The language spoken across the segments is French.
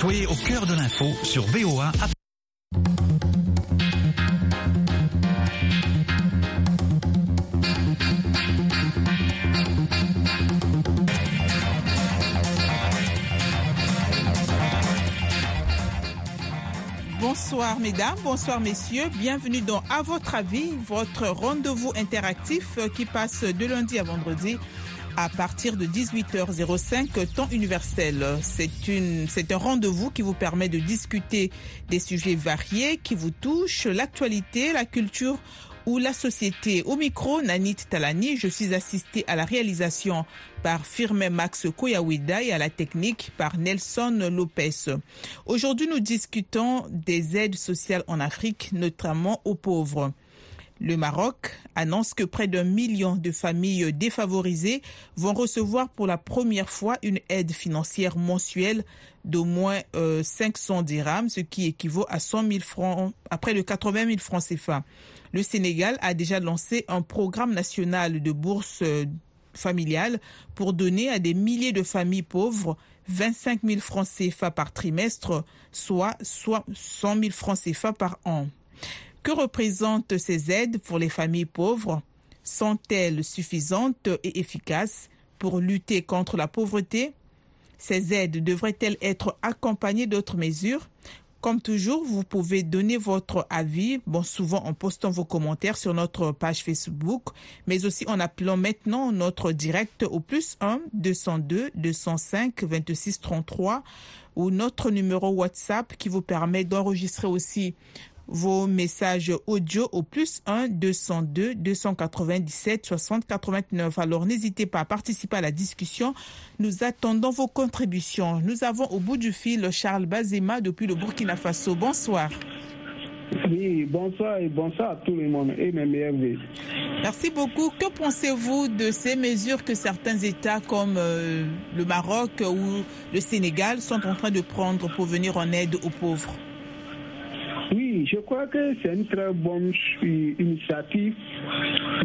Soyez au cœur de l'info sur VOA. Bonsoir mesdames, bonsoir messieurs, bienvenue dans À votre avis, votre rendez-vous interactif qui passe de lundi à vendredi à partir de 18h05 temps universel. C'est un rendez-vous qui vous permet de discuter des sujets variés qui vous touchent, l'actualité, la culture ou la société. Au micro, Nanit Talani, je suis assistée à la réalisation par Firme Max Koyawida et à la technique par Nelson Lopez. Aujourd'hui, nous discutons des aides sociales en Afrique, notamment aux pauvres. Le Maroc annonce que près d'un million de familles défavorisées vont recevoir pour la première fois une aide financière mensuelle d'au moins 500 dirhams, ce qui équivaut à 100 000 francs, près de 80 000 francs CFA. Le Sénégal a déjà lancé un programme national de bourse familiale pour donner à des milliers de familles pauvres 25 000 francs CFA par trimestre, soit, soit 100 000 francs CFA par an. Que représentent ces aides pour les familles pauvres? Sont-elles suffisantes et efficaces pour lutter contre la pauvreté? Ces aides devraient-elles être accompagnées d'autres mesures? Comme toujours, vous pouvez donner votre avis, bon, souvent en postant vos commentaires sur notre page Facebook, mais aussi en appelant maintenant notre direct au plus 1 202 205 26 33 ou notre numéro WhatsApp qui vous permet d'enregistrer aussi vos messages audio au plus 1 202 297 60 89. Alors n'hésitez pas à participer à la discussion. Nous attendons vos contributions. Nous avons au bout du fil Charles Bazema depuis le Burkina Faso. Bonsoir. Oui, bonsoir et bonsoir à tout le monde et mes meilleurs vœux. Merci beaucoup. Que pensez-vous de ces mesures que certains États comme euh, le Maroc ou le Sénégal sont en train de prendre pour venir en aide aux pauvres? Oui, je crois que c'est une très bonne initiative,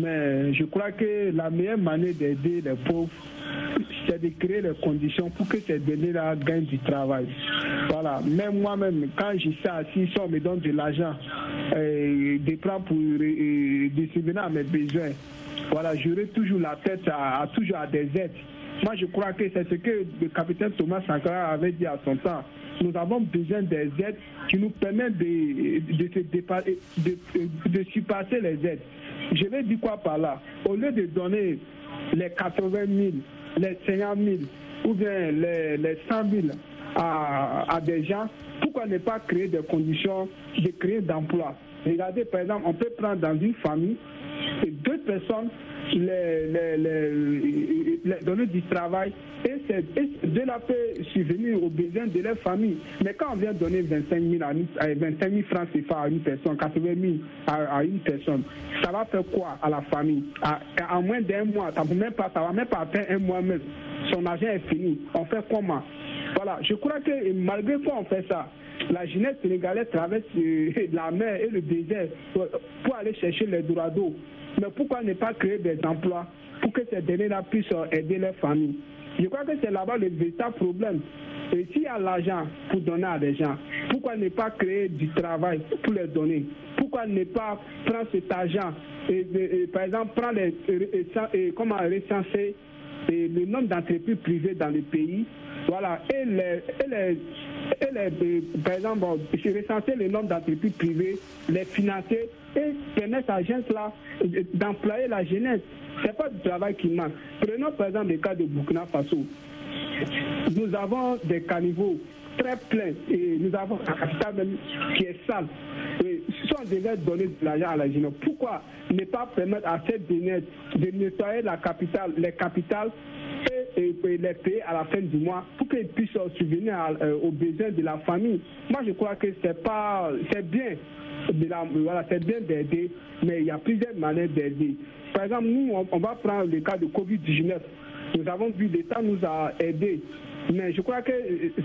mais je crois que la meilleure manière d'aider les pauvres, c'est de créer les conditions pour que ces données-là gagnent du travail. Voilà, même moi-même, quand je suis assis, si on me donne de l'argent, euh, des plans pour euh, distribuer à mes besoins, voilà, j'aurai toujours la tête à, à toujours à des aides. Moi, je crois que c'est ce que le capitaine Thomas Sankara avait dit à son temps. Nous avons besoin des aides qui nous permettent de, de, surpasser les aides. Je vais dire quoi par là? Au lieu de donner les 80 000, les 50 000 ou bien les, les 100 000 à, à des gens, pourquoi ne pas créer des conditions de créer d'emplois? Regardez, par exemple, on peut prendre dans une famille personnes les, les, les, donner du travail et, ces deux-là peuvent subvenir aux besoins de leur famille. Mais quand on vient donner 25 000, à 25 000 francs CFA à une personne, 80 000 à, à, une personne, ça va faire quoi à la famille? À, En moins d'un mois, ça ne va même pas, atteindre un mois même. Son argent est fini. On fait comment? Voilà, je crois que malgré quoi on fait ça, la jeunesse sénégalaise traverse la mer et le désert pour aller chercher les d'eau. Mais pourquoi ne pas créer des emplois pour que ces derniers-là puissent aider leurs familles? Je crois que c'est là-bas le véritable problème. Et s'il y a l'argent pour donner à des gens, pourquoi ne pas créer du travail pour les donner? Pourquoi ne pas prendre cet argent et par exemple, prendre les, et, comment recenser le nombre d'entreprises privées dans le pays? Voilà, et les, et les, et les, par exemple, recenser le nombre d'entreprises privées, les financer et permettre à gens là d'employer la jeunesse. Ce n'est pas du travail qui manque. Prenons par exemple le cas de Burkina Faso. Nous avons des caniveaux très pleins et nous avons un capital même qui est sale. Et si on devait donner de l'argent à la jeunesse, pourquoi ne pas permettre à cette jeunesse de nettoyer la capitale, les capitales et, et, les payer à la fin du mois pour qu'ils puissent subvenir euh, aux besoins de la famille. Moi, je crois que c'est pas, c'est bien, de la, voilà, c'est bien d'aider, mais il y a plusieurs manières d'aider. Par exemple, nous, on, va prendre le cas de Covid-19. Nous avons vu l'État nous a aidés. Mais je crois que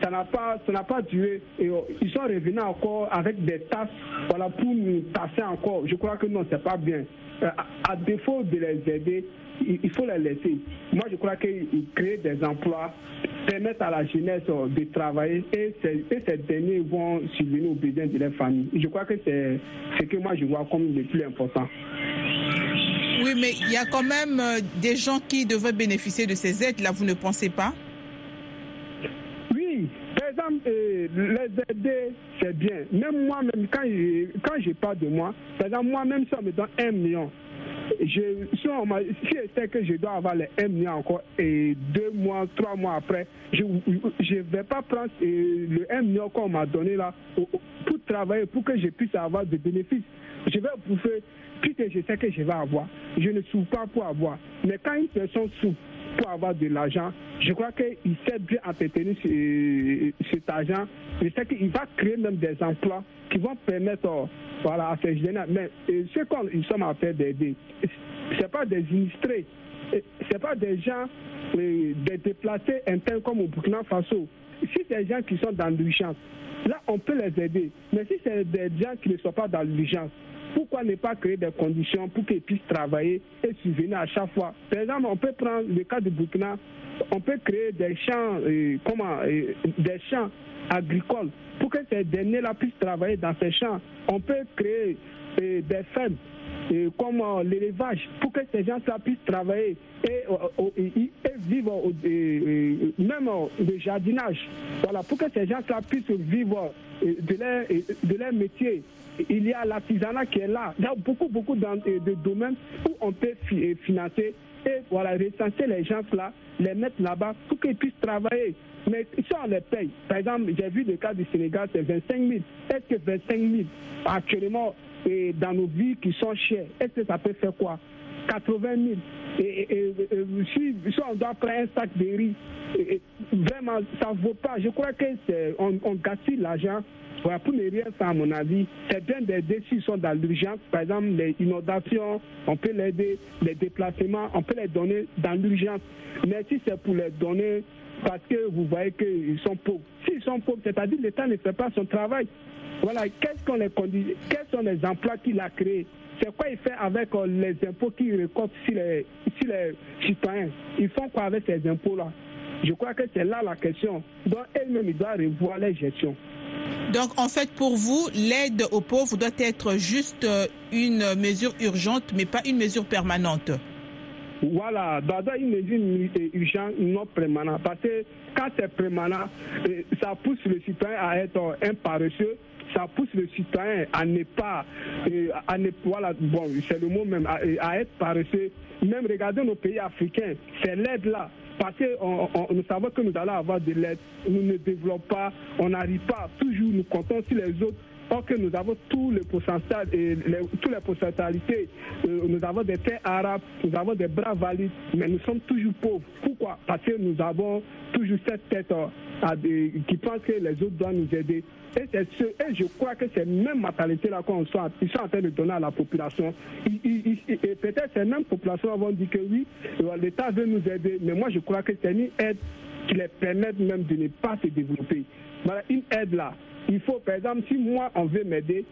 ça n'a pas, ça n'a pas duré. Et ils sont revenus encore avec des tasses, voilà, pour nous tasser encore. Je crois que non, c'est pas bien. À, à défaut de les aider, il faut les laisser. Moi, je crois qu'ils créent des emplois permettre à la jeunesse de travailler et ces, ces derniers vont subvenir aux besoins de leur famille. Je crois que c'est ce que moi je vois comme le plus important. Oui, mais il y a quand même des gens qui devraient bénéficier de ces aides-là, vous ne pensez pas? Oui, par exemple, euh, les aider, c'est bien. Même moi-même, quand je, quand je parle de moi, par exemple, moi-même, on me donne un million, je, si, on si que je dois avoir les 1 million encore et deux mois, trois mois après, je ne vais pas prendre le 1 million qu'on m'a donné là pour travailler, pour que je puisse avoir des bénéfices. Je vais bouffer puisque je sais que je vais avoir. Je ne souffre pas pour avoir. Mais quand une personne souffre pour avoir de l'argent, je crois qu'il sait bien entretenir cet argent. Je sais qu'il va créer même des emplois qui vont permettre voilà, à ces jeunes. Mais ce qu'on sommes en train d'aider, ce pas des illustrés, ce pas des gens, des déplacés internes comme au Burkina Faso. Si des gens qui sont dans l'urgence, là, on peut les aider. Mais si c'est des gens qui ne sont pas dans l'urgence, pourquoi ne pas créer des conditions pour qu'ils puissent travailler et subvenir à chaque fois? Par exemple, on peut prendre le cas de Burkina, on peut créer des champs, euh, comment, euh, des champs agricoles pour que ces derniers-là puissent travailler dans ces champs. On peut créer euh, des fermes comme l'élevage pour que ces gens-là puissent travailler et, vivre même le jardinage. Voilà, pour que ces gens-là puissent vivre de de leur métier il y a l'artisanat qui est là. Il y a beaucoup, beaucoup de domaines où on peut financer et voilà, recenser les gens là, les mettre là-bas pour qu'ils puissent travailler. Mais si on les paye, par exemple, j'ai vu le cas du Sénégal, c'est 25 000. Est-ce que 25 000, actuellement, et dans nos vies qui sont chères, est-ce que ça peut faire quoi? 80 000. Et, si, on doit prendre un sac de riz, vraiment, ça ne vaut pas. Je crois qu'on on gaspille l'argent pour ne rien faire, à mon avis, c'est bien des décisions dans l'urgence. Par exemple, les inondations, on peut l'aider, les déplacements, on peut les donner dans l'urgence. Mais si c'est pour les donner parce que vous voyez qu'ils sont pauvres, s'ils sont pauvres, c'est-à-dire l'État ne fait pas son travail. Voilà, qu'est-ce qu'on les quels sont les emplois qu'il a créés? C'est quoi il fait avec euh, les impôts qu'il récolte sur les, sur les citoyens? Ils font quoi avec ces impôts-là? Je crois que c'est là la question. Donc, elle-même, il doit revoir les gestions. Donc, en fait, pour vous, l'aide aux pauvres doit être juste euh, une mesure urgente, mais pas une mesure permanente. Voilà, dans une mesure urgente, non permanente. Parce que quand c'est permanent, euh, ça pousse le citoyen à être un paresseux, ça pousse le citoyen à ne pas, euh, à ne, bon, c'est le mot même, à, à être paresseux. Même regarder nos pays africains, c'est l'aide là. Parce que nous savons que nous allons avoir de l'aide, nous ne développons pas, on n'arrive pas, toujours nous comptons sur les autres. Or que nous avons tous les pourcentages, et les, euh, nous avons des terres arabes, nous avons des bras valides, mais nous sommes toujours pauvres. Pourquoi? Parce que nous avons toujours cette tête qui pense que les autres doivent nous aider. Et, je crois que cette même mentalité-là qu'on sont, ils sont en train de donner à la population. et peut-être ces mêmes populations vont dire que oui, l'État veut nous aider, mais moi je crois que c'est une aide qui les permet même de ne pas se développer. Voilà, une aide là. Il faut, par exemple, si moi on veut m'aider,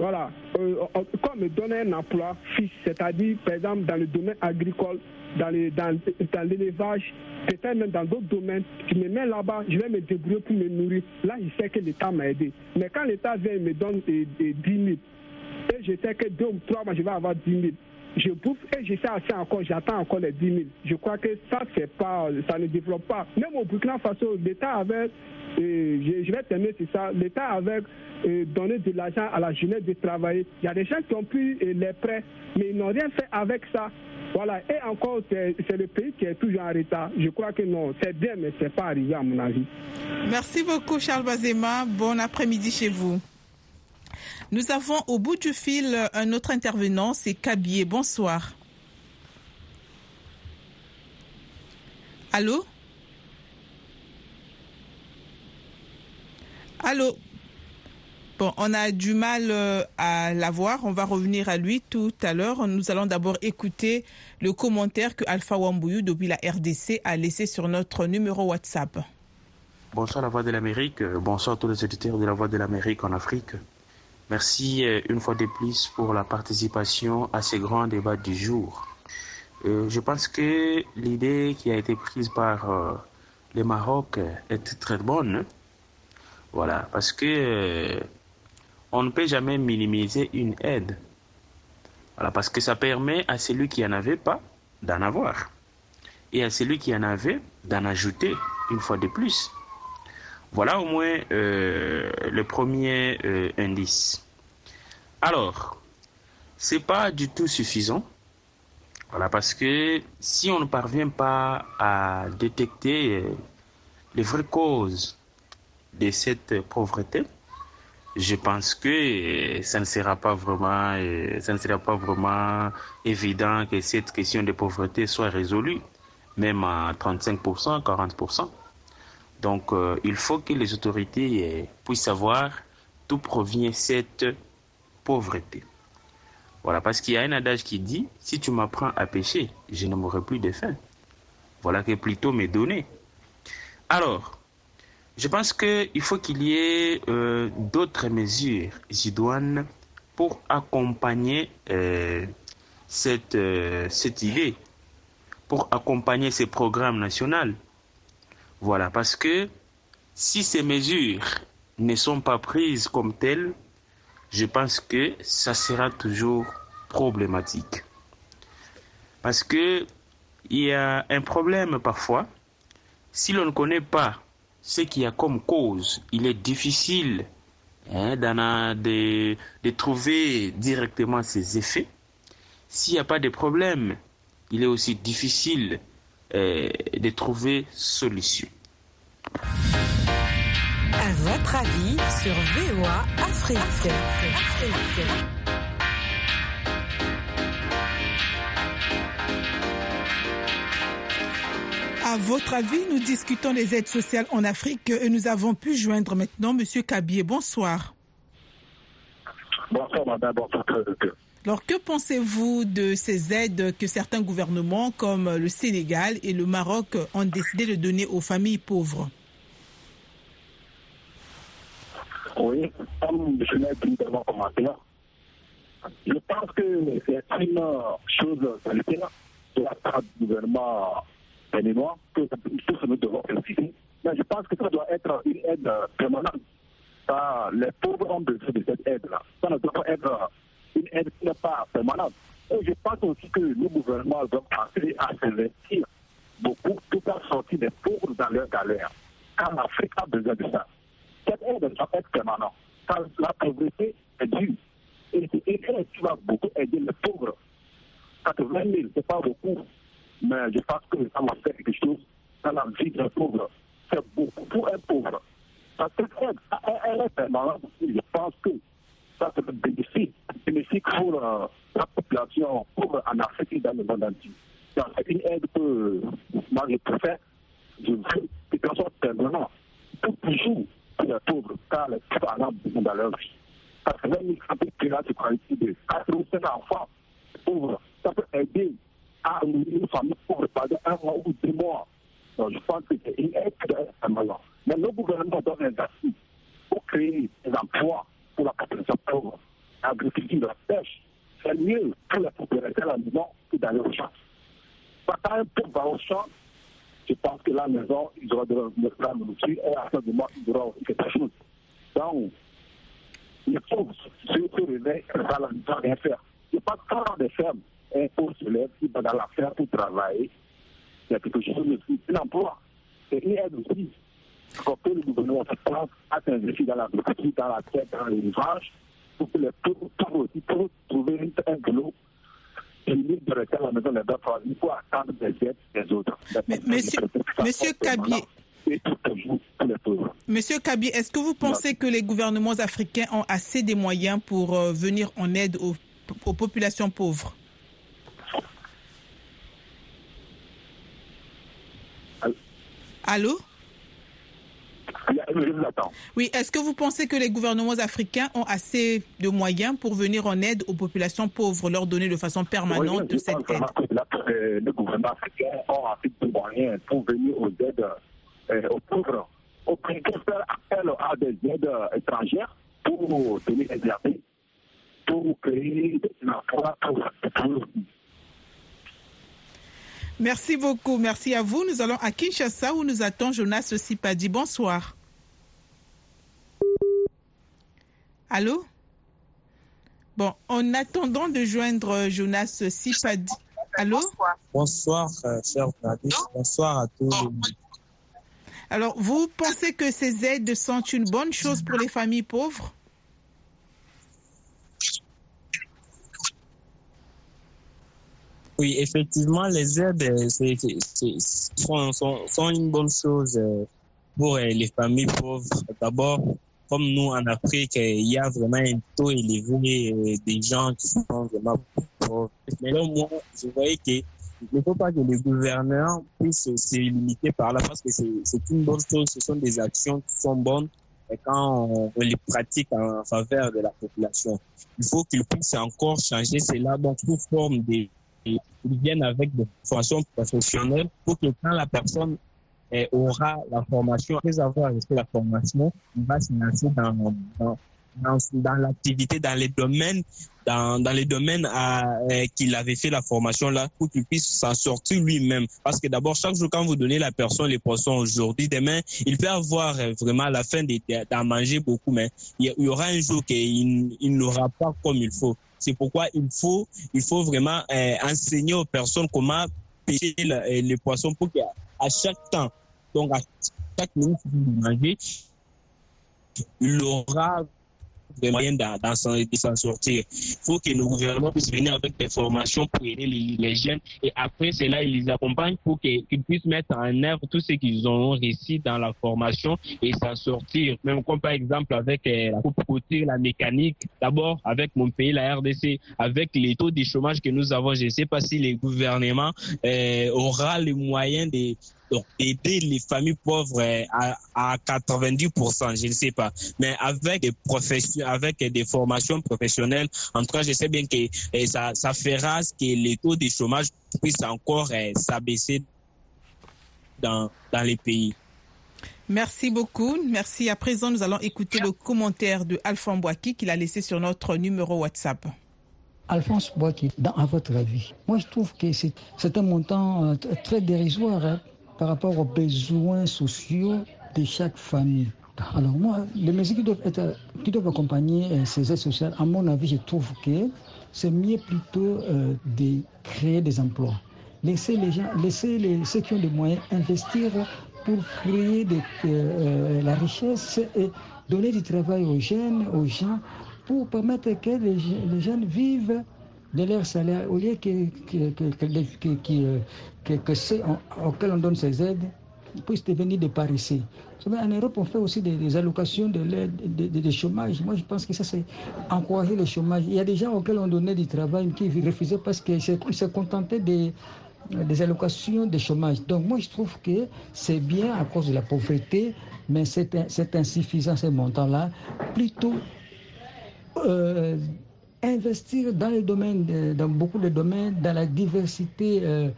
voilà, euh, on, me donne un emploi fixe, c'est-à-dire, par exemple, dans le domaine agricole, dans, dans, l'élevage, peut-être même dans d'autres domaines, je me mets là-bas, je vais me débrouiller pour me nourrir. Là, je sais que l'État m'a aidé. Mais quand l'État vient et me donne 10 000, et je sais que deux ou trois mois, je vais avoir 10 000, je bouffe et je sais assez encore, j'attends encore les 10 000. Je crois que ça, c'est pas, ça ne développe pas. Même au Burkina Faso, l'État avait, euh, je, vais terminer sur ça, l'État avait euh, donné de l'argent à la jeunesse de travailler. Il y a des gens qui ont pris euh, les prêts, mais ils n'ont rien fait avec ça. Voilà, et encore, c'est le pays qui est toujours en retard. Je crois que non, c'est bien, mais ce n'est pas arrivé à mon avis. Merci beaucoup, Charles Bazema. Bon après-midi chez vous. Nous avons au bout du fil un autre intervenant, c'est Kabier. Bonsoir. Allô? Allô? Bon, on a du mal euh, à l'avoir. On va revenir à lui tout à l'heure. Nous allons d'abord écouter le commentaire que Alpha Wambouyou depuis la RDC a laissé sur notre numéro WhatsApp. Bonsoir la Voix de l'Amérique. Bonsoir à tous les auditeurs de la Voix de l'Amérique en Afrique. Merci euh, une fois de plus pour la participation à ce grand débat du jour. Euh, je pense que l'idée qui a été prise par le Maroc est très bonne. Voilà, parce que euh, on ne peut jamais minimiser une aide. Voilà, parce que ça permet à celui qui en avait pas d'en avoir. Et à celui qui en avait d'en ajouter une fois de plus. Voilà au moins euh, le premier euh, indice. Alors, c'est pas du tout suffisant. Voilà, parce que si on ne parvient pas à détecter euh, les vraies causes de cette pauvreté, je pense que ça ne sera pas vraiment, ça ne sera pas vraiment évident que cette question de pauvreté soit résolue, même à 35%, 40%. Donc, euh, il faut que les autorités euh, puissent savoir d'où provient cette pauvreté. Voilà, parce qu'il y a un adage qui dit, si tu m'apprends à pêcher, je ne mourrai plus de faim. Voilà que plutôt me donner. Alors, je pense qu'il faut qu'il y ait euh, d'autres mesures idoines pour accompagner cette, cette idée, pour accompagner ces programmes nationaux. Voilà, parce que si ces mesures ne sont pas prises comme telles, je pense que ça sera toujours problématique. Parce que il y a un problème parfois. Si l'on ne connaît pas ce qu'il y a comme cause, il est difficile hein, de, de, trouver directement ses effets. S'il n'y a pas de problème, il est aussi difficile de trouver solution. À votre avis sur VOA Afrique. À votre avis, nous discutons des aides sociales en Afrique et nous avons pu joindre maintenant M. Kabier. Bonsoir. Bonsoir, madame. Bonsoir, alors, que pensez-vous de ces aides que certains gouvernements, comme le Sénégal et le Maroc, ont décidé de donner aux familles pauvres? Oui, comme je l'ai mon commentaire, je pense que c'est une chose de la part du gouvernement béninois que tous nous devons féliciter. Mais je pense que ça doit être une aide permanente. les pauvres ont besoin de cette aide-là. Ça ne doit pas être une aide qui n'est pas permanente. Et je pense aussi que le gouvernement doit penser à s'investir beaucoup pour faire sortir des pauvres dans leur galère. Car l'Afrique a besoin de ça. Cette aide doit être permanente. Car la pauvreté est due. Et c'est une aide qui va beaucoup aider les pauvres. 80 000, ce n'est pas beaucoup. Mais je pense que ça va faire quelque chose dans la vie d'un pauvre. C'est beaucoup pour un pauvre. Parce que cette aide, elle est permanente. Je pense que ça, c'est bénéfique, bénéfique pour euh, la population pauvre en Afrique et dans le monde entier. C'est une aide que moi je préfère. Je veux que soit permanent pour toujours pour les pauvres, car les pauvres en ont besoin dans leur vie. Parce que même si on là, c'est quand de 4 ou 5 enfants pauvres, ça peut aider à une famille pauvre pendant un mois ou deux mois. Je pense que c'est une aide permanente. Mais le gouvernement doit investir pour créer des emplois pour la population pauvre. L'agriculture, la pêche, c'est mieux pour la population à la maison que d'aller au champ. Quand un pauvre va au champ, je pense que la maison, ils auront de la nourriture et à ce moment, ils auront quelque chose. Donc, les pauvres se réveillent à la rien faire. Je pense que quand des fermes, un pauvre se lève, il va dans la ferme pour travailler. Il y a quelque chose aussi. Un emploi, c'est une aide aussi que le gouvernement place à s'investir dans l'agriculture, dans la terre, dans l'élevage, pour que les pauvres aussi pour trouver un boulot de rester à la maison deux fois, il faut attendre des aides des autres. Mais, monsieur, monsieur Kabier, Monsieur Kabi, est-ce que vous pensez que les gouvernements africains ont assez de moyens pour euh, venir en aide aux, aux populations pauvres? Allô? Oui, est-ce que vous pensez que les gouvernements africains ont assez de moyens pour venir en aide aux populations pauvres, leur donner de façon permanente de cette aide? que Les gouvernements africains ont assez de moyens pour venir aux aides euh, aux pauvres. Au de faire appel à des aides étrangères pour donner des aides, pour créer des emplois pour Merci beaucoup. Merci à vous. Nous allons à Kinshasa où nous attend Jonas Sipadi. Bonsoir. Allô? Bon, en attendant de joindre Jonas Sipadi. Allô? Bonsoir, euh, cher journaliste. Bonsoir à tous. Alors, vous pensez que ces aides sont une bonne chose pour les familles pauvres? Oui, effectivement, les aides euh, c'est- c'est- c'est- sont, sont, sont une bonne chose euh, pour les familles pauvres. D'abord, comme nous en Afrique, euh, il y a vraiment un taux élevé euh, des gens qui sont vraiment pauvres. Mais là, moi, je voyais que il ne faut pas que les gouverneurs puissent se limiter par là parce que c'est une bonne chose. Ce sont des actions qui sont bonnes et quand on, les pratique en faveur de la population. Il faut qu'ils puissent encore changer cela donc sous forme de et ils viennent avec des formations professionnelles pour que quand la personne aura la formation, après avoir reçu la formation, il va se lancer dans, dans, dans, l'activité, dans les domaines, dans, dans les domaines à, eh, qu'il avait fait la formation là, pour qu'il puisse s'en sortir lui-même. Parce que d'abord, chaque jour, quand vous donnez la personne les poissons aujourd'hui, demain, il peut avoir eh, vraiment la fin de- de- d'en manger beaucoup, mais il y- aura un jour qu'il il n'aura pas comme il faut. C'est pourquoi il faut, il faut vraiment euh, enseigner aux personnes comment pêcher le- euh, les poissons pour qu'à à chaque temps, donc à chaque vous mangez, il aura des moyens d'en- sortir. Il faut que le gouvernement puisse venir avec des formations pour aider les, jeunes et après cela, il les accompagne pour qu'ils puissent mettre en œuvre tout ce qu'ils ont réussi dans la formation et s'en sortir. Même comme par exemple avec euh, la la mécanique, d'abord avec mon pays, la RDC, avec les taux de chômage que nous avons, je ne sais pas si le gouvernement euh, aura les moyens de donc, aider les familles pauvres euh, à, à 90%, je ne sais pas. Mais avec des professions, avec des formations professionnelles, en tout cas, je sais bien que euh, ça, ça fera ce que les taux de chômage puissent encore euh, s'abaisser dans, dans les pays. Merci beaucoup. Merci. À présent, nous allons écouter le commentaire de Alphonse Boaki qu'il a laissé sur notre numéro WhatsApp. Alphonse Boaki, dans, à votre avis, moi je trouve que c'est c'est un montant euh, très dérisoire hein, par rapport aux besoins sociaux de chaque famille. Alors moi, les mesures qui doivent, être, qui doivent accompagner euh, ces aides sociales, à mon avis, je trouve que c'est mieux plutôt euh, de créer des emplois. Laisser les gens, laisser les, ceux qui ont des moyens investir pour créer euh, la richesse et donner du travail aux jeunes, aux gens, pour permettre que les jeunes vivent de leur salaire au lieu que, que, que, que, ceux auxquels on donne ces aides puissent devenir des paresseux. En Europe, on fait aussi des, allocations de l'aide de, de- de chômage. Moi, je pense que ça, c'est encourager le chômage. Il y a des gens auxquels on donnait du travail qui refusaient parce qu'ils se, contentaient des, allocations de chômage. Donc, moi, je trouve que c'est bien à cause de la pauvreté, mais c'est insuffisant, ces montants-là. Plutôt euh, investir dans les domaines, dans beaucoup de domaines, dans la diversité euh,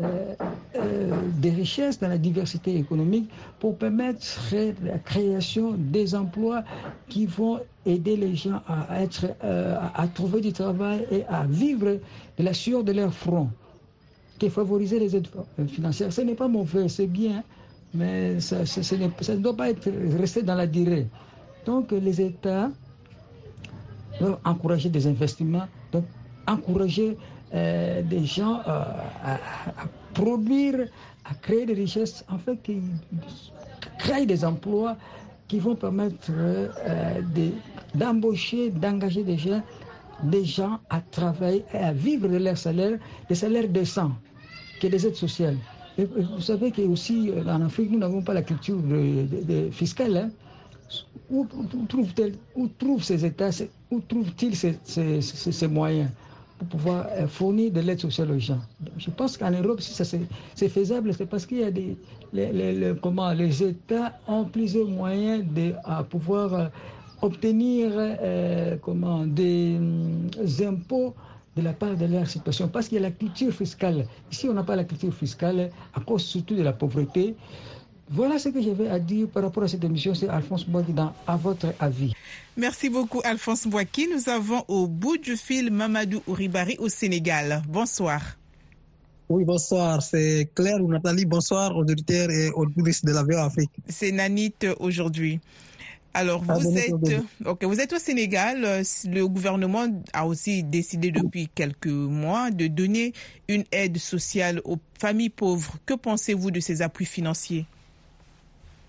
euh, euh, des richesses, dans la diversité économique, pour permettre la création des emplois qui vont aider les gens à être, à trouver du travail et à vivre de la sueur de leur front. Que favoriser les aides financières, ce n'est pas mauvais, c'est bien, mais ça, ça ne doit pas être resté dans la durée. Donc les États encourager des investissements, donc encourager euh, des gens euh, à, produire, à créer des richesses, en fait, qui créent des emplois qui vont permettre euh, de- d'embaucher, d'engager des gens, des gens à travailler et à vivre de leur salaire, des salaires décents, que des aides sociales. Vous savez que aussi euh, en Afrique, nous n'avons pas la culture fiscale. hein. Où, où trouvent ces États, où trouvent-ils ces, moyens pour pouvoir euh, fournir de l'aide sociale aux gens? Je pense qu'en Europe, si c'est faisable, c'est parce qu'il y a des les- comment, les États ont plusieurs moyens de à pouvoir euh, obtenir euh, comment, des hum, impôts de la part de leur situation. Parce qu'il y a la culture fiscale. Ici, on n'a pas la culture fiscale à cause surtout de la pauvreté. Voilà ce que j'avais à dire par rapport à cette émission. C'est Alphonse dans À votre avis. Merci beaucoup, Alphonse Boaki. Nous avons au bout du fil Mamadou Ouribari au Sénégal. Bonsoir. Oui, bonsoir. C'est Claire ou Nathalie. Bonsoir aux auditeurs et aux touristes de la VOA Afrique. C'est Nanit aujourd'hui. Alors, Ah, vous êtes, vous êtes au Sénégal. Le gouvernement a aussi décidé depuis quelques mois de donner une aide sociale aux familles pauvres. Que pensez-vous de ces appuis financiers?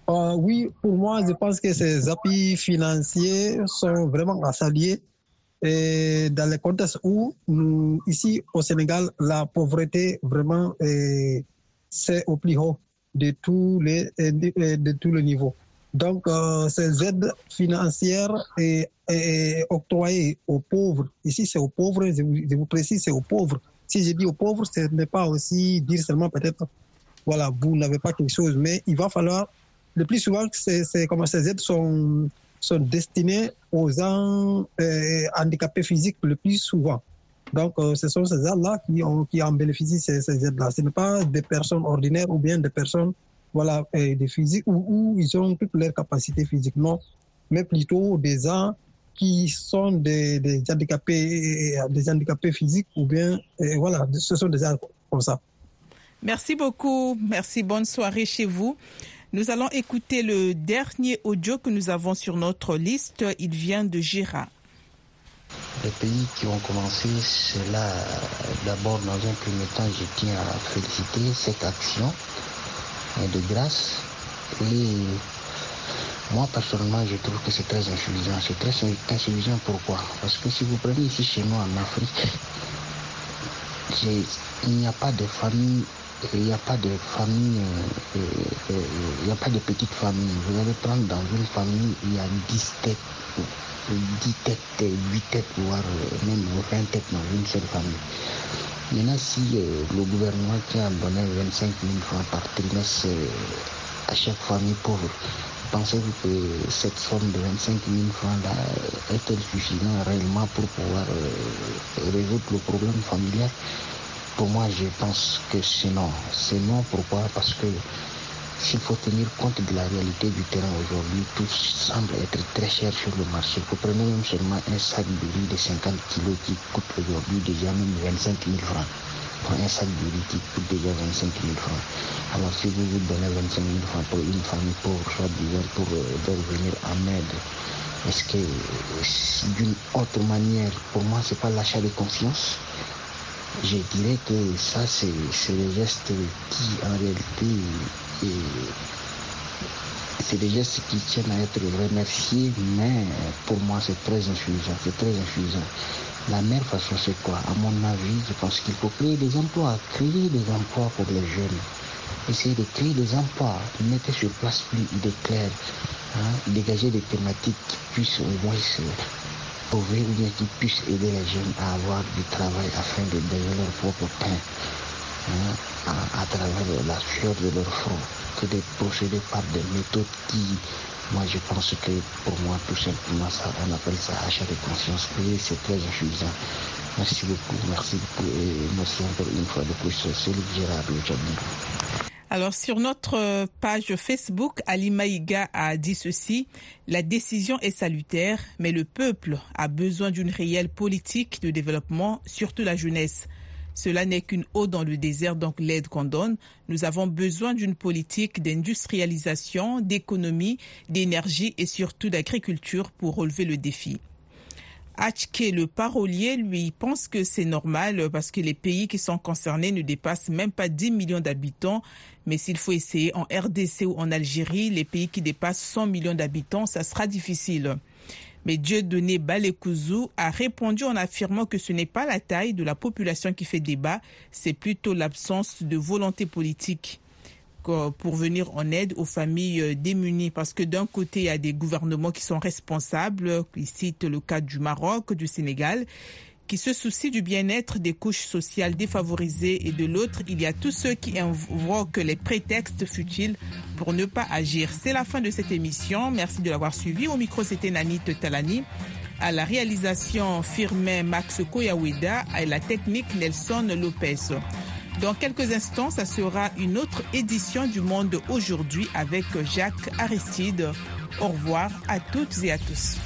Euh, oui, pour moi, je pense que ces appuis financiers sont vraiment à saluer et dans le contexte où nous, ici au Sénégal, la pauvreté vraiment est- c'est au plus haut de tous les de, tous les niveaux. Donc, euh, ces aides financières est octroyées aux pauvres. Ici, c'est aux pauvres. Je vous, je vous précise, c'est aux pauvres. Si je dis aux pauvres, ce n'est pas aussi dire seulement peut-être, voilà, vous n'avez pas quelque chose, mais il va falloir le plus souvent, ces aides sont, destinées aux gens euh, handicapés physiques le plus souvent. Donc, euh, ce sont ces aides-là qui, en bénéficient, ces, aides-là. Ce n'est pas des personnes ordinaires ou bien des personnes euh, physiques où, ils ont toutes leurs capacités physiques, non, mais plutôt des gens qui sont des, handicapés, des handicapés physiques ou bien, voilà, ce sont des gens comme ça. Merci beaucoup. Merci. Bonne soirée chez vous. Nous allons écouter le dernier audio que nous avons sur notre liste. Il vient de Gira. Les pays qui ont commencé cela, d'abord dans un premier temps, je tiens à féliciter cette action de grâce. Et moi, personnellement, je trouve que c'est très insuffisant. C'est très insuffisant pourquoi? Parce que si vous prenez ici chez nous en Afrique, il n'y a pas de famille, il n'y a pas de famille, euh, euh, euh, il n'y a pas de petite famille. Vous allez prendre dans une famille, il y a 10 têtes, euh, 10 têtes, euh, 8 têtes, voire même 20 têtes dans une seule famille. Maintenant, si le gouvernement qui a donné 25 000 francs par trimestre euh, à chaque famille pauvre, pensez-vous que cette somme de 25 000 francs là euh, est-elle suffisante réellement pour pouvoir euh, résoudre le problème familial? Pour moi, je pense que c'est non. C'est non, pourquoi? Parce que s'il faut tenir compte de la réalité du terrain aujourd'hui, tout semble être très cher sur le marché. Vous prenez même seulement un sac de riz de 50 kilos qui coûte aujourd'hui déjà même 25 000 francs. Pour un sac de riz qui coûte déjà 25 000 francs. Alors si vous vous donnez 25 000 francs pour une famille pauvre, soit disant pour euh, venir en aide, est-ce que euh, d'une autre manière, pour moi, c'est pas l'achat de conscience? Je dirais que ça, c'est des gestes qui, en réalité, c'est des gestes qui tiennent à être remerciés, mais pour moi, c'est très insuffisant. C'est très. La meilleure façon, c'est quoi? À mon avis, je pense qu'il faut créer des emplois, créer des emplois pour les jeunes. Essayer de créer des emplois, mettez sur place une idée claire, hein, dégager des thématiques qui puissent au moins se trouver ou bien qui puissent aider les jeunes à avoir du travail afin de gagner leur propre pain hein, à, travers la sueur de leur front que de procéder par des méthodes qui, moi je pense que pour moi tout simplement ça, on appelle ça achat de conscience et c'est très insuffisant. Merci beaucoup, merci beaucoup et merci encore une fois de plus, Luc Gérard Le. Alors sur notre page Facebook, Ali Maïga a dit ceci, la décision est salutaire, mais le peuple a besoin d'une réelle politique de développement, surtout la jeunesse. Cela n'est qu'une eau dans le désert, donc l'aide qu'on donne. Nous avons besoin d'une politique d'industrialisation, d'économie, d'énergie et surtout d'agriculture pour relever le défi. Hachke, le parolier, lui, pense que c'est normal parce que les pays qui sont concernés ne dépassent même pas 10 millions d'habitants. Mais s'il faut essayer en RDC ou en Algérie, les pays qui dépassent 100 millions d'habitants, ça sera difficile. Mais Dieudonné Balekouzou a répondu en affirmant que ce n'est pas la taille de la population qui fait débat, c'est plutôt l'absence de volonté politique pour venir en aide aux familles démunies. Parce que d'un côté, il y a des gouvernements qui sont responsables, il cite le cas du Maroc, du Sénégal, qui se soucient du bien-être des couches sociales défavorisées et de l'autre, il y a tous ceux qui invoquent les prétextes futiles pour ne pas agir. C'est la fin de cette émission. Merci de l'avoir suivi. Au micro, c'était Nanit Talani. À la réalisation, Firmin Max Koyaweda et la technique Nelson Lopez. Dans quelques instants, ça sera une autre édition du Monde aujourd'hui avec Jacques Aristide. Au revoir à toutes et à tous.